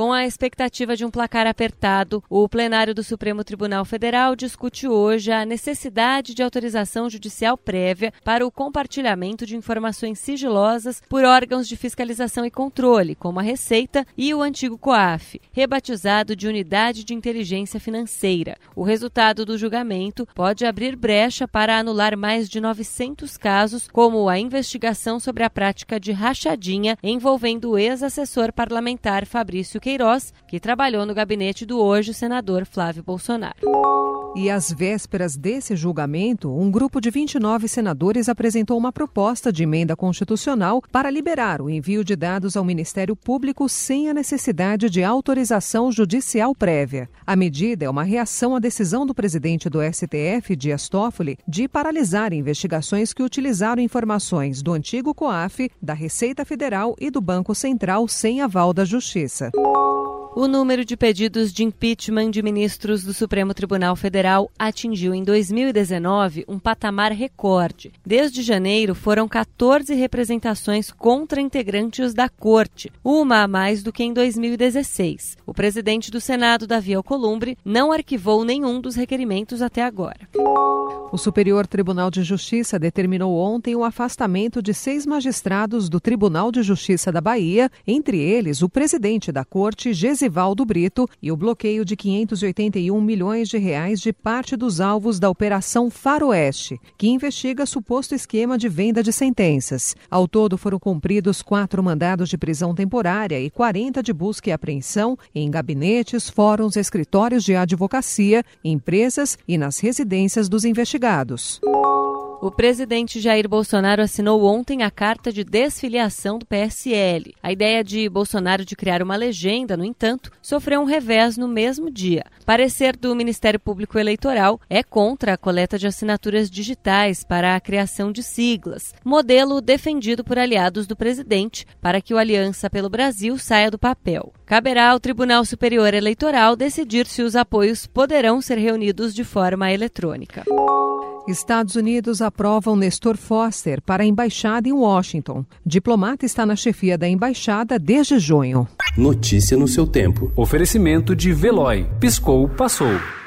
Com a expectativa de um placar apertado, o plenário do Supremo Tribunal Federal discute hoje a necessidade de autorização judicial prévia para o compartilhamento de informações sigilosas por órgãos de fiscalização e controle, como a Receita e o antigo COAF, rebatizado de Unidade de Inteligência Financeira. O resultado do julgamento pode abrir brecha para anular mais de 900 casos, como a investigação sobre a prática de rachadinha envolvendo o ex-assessor parlamentar Fabrício Queiroz, que trabalhou no gabinete do hoje senador Flávio Bolsonaro. E às vésperas desse julgamento, um grupo de 29 senadores apresentou uma proposta de emenda constitucional para liberar o envio de dados ao Ministério Público sem a necessidade de autorização judicial prévia. A medida é uma reação à decisão do presidente do STF, Dias Toffoli, de paralisar investigações que utilizaram informações do antigo COAF, da Receita Federal e do Banco Central sem aval da Justiça. O número de pedidos de impeachment de ministros do Supremo Tribunal Federal atingiu em 2019 um patamar recorde. Desde janeiro, foram 14 representações contra integrantes da Corte, uma a mais do que em 2016. O presidente do Senado, Davi Alcolumbre, não arquivou nenhum dos requerimentos até agora. O Superior Tribunal de Justiça determinou ontem o afastamento de seis magistrados do Tribunal de Justiça da Bahia, entre eles o presidente da Corte, Gesivaldo Brito, e o bloqueio de 581 milhões de reais de parte dos alvos da Operação Faroeste, que investiga suposto esquema de venda de sentenças. Ao todo foram cumpridos quatro mandados de prisão temporária e 40 de busca e apreensão em gabinetes, fóruns, escritórios de advocacia, empresas e nas residências dos investigados. O presidente Jair Bolsonaro assinou ontem a carta de desfiliação do PSL. A ideia de Bolsonaro de criar uma legenda, no entanto, sofreu um revés no mesmo dia. Parecer do Ministério Público Eleitoral é contra a coleta de assinaturas digitais para a criação de siglas, modelo defendido por aliados do presidente para que o Aliança pelo Brasil saia do papel. Caberá ao Tribunal Superior Eleitoral decidir se os apoios poderão ser reunidos de forma eletrônica. Estados Unidos aprovam Nestor Foster para a embaixada em Washington. Diplomata está na chefia da embaixada desde junho. Notícia no seu tempo. Oferecimento de Veloy. Piscou, passou.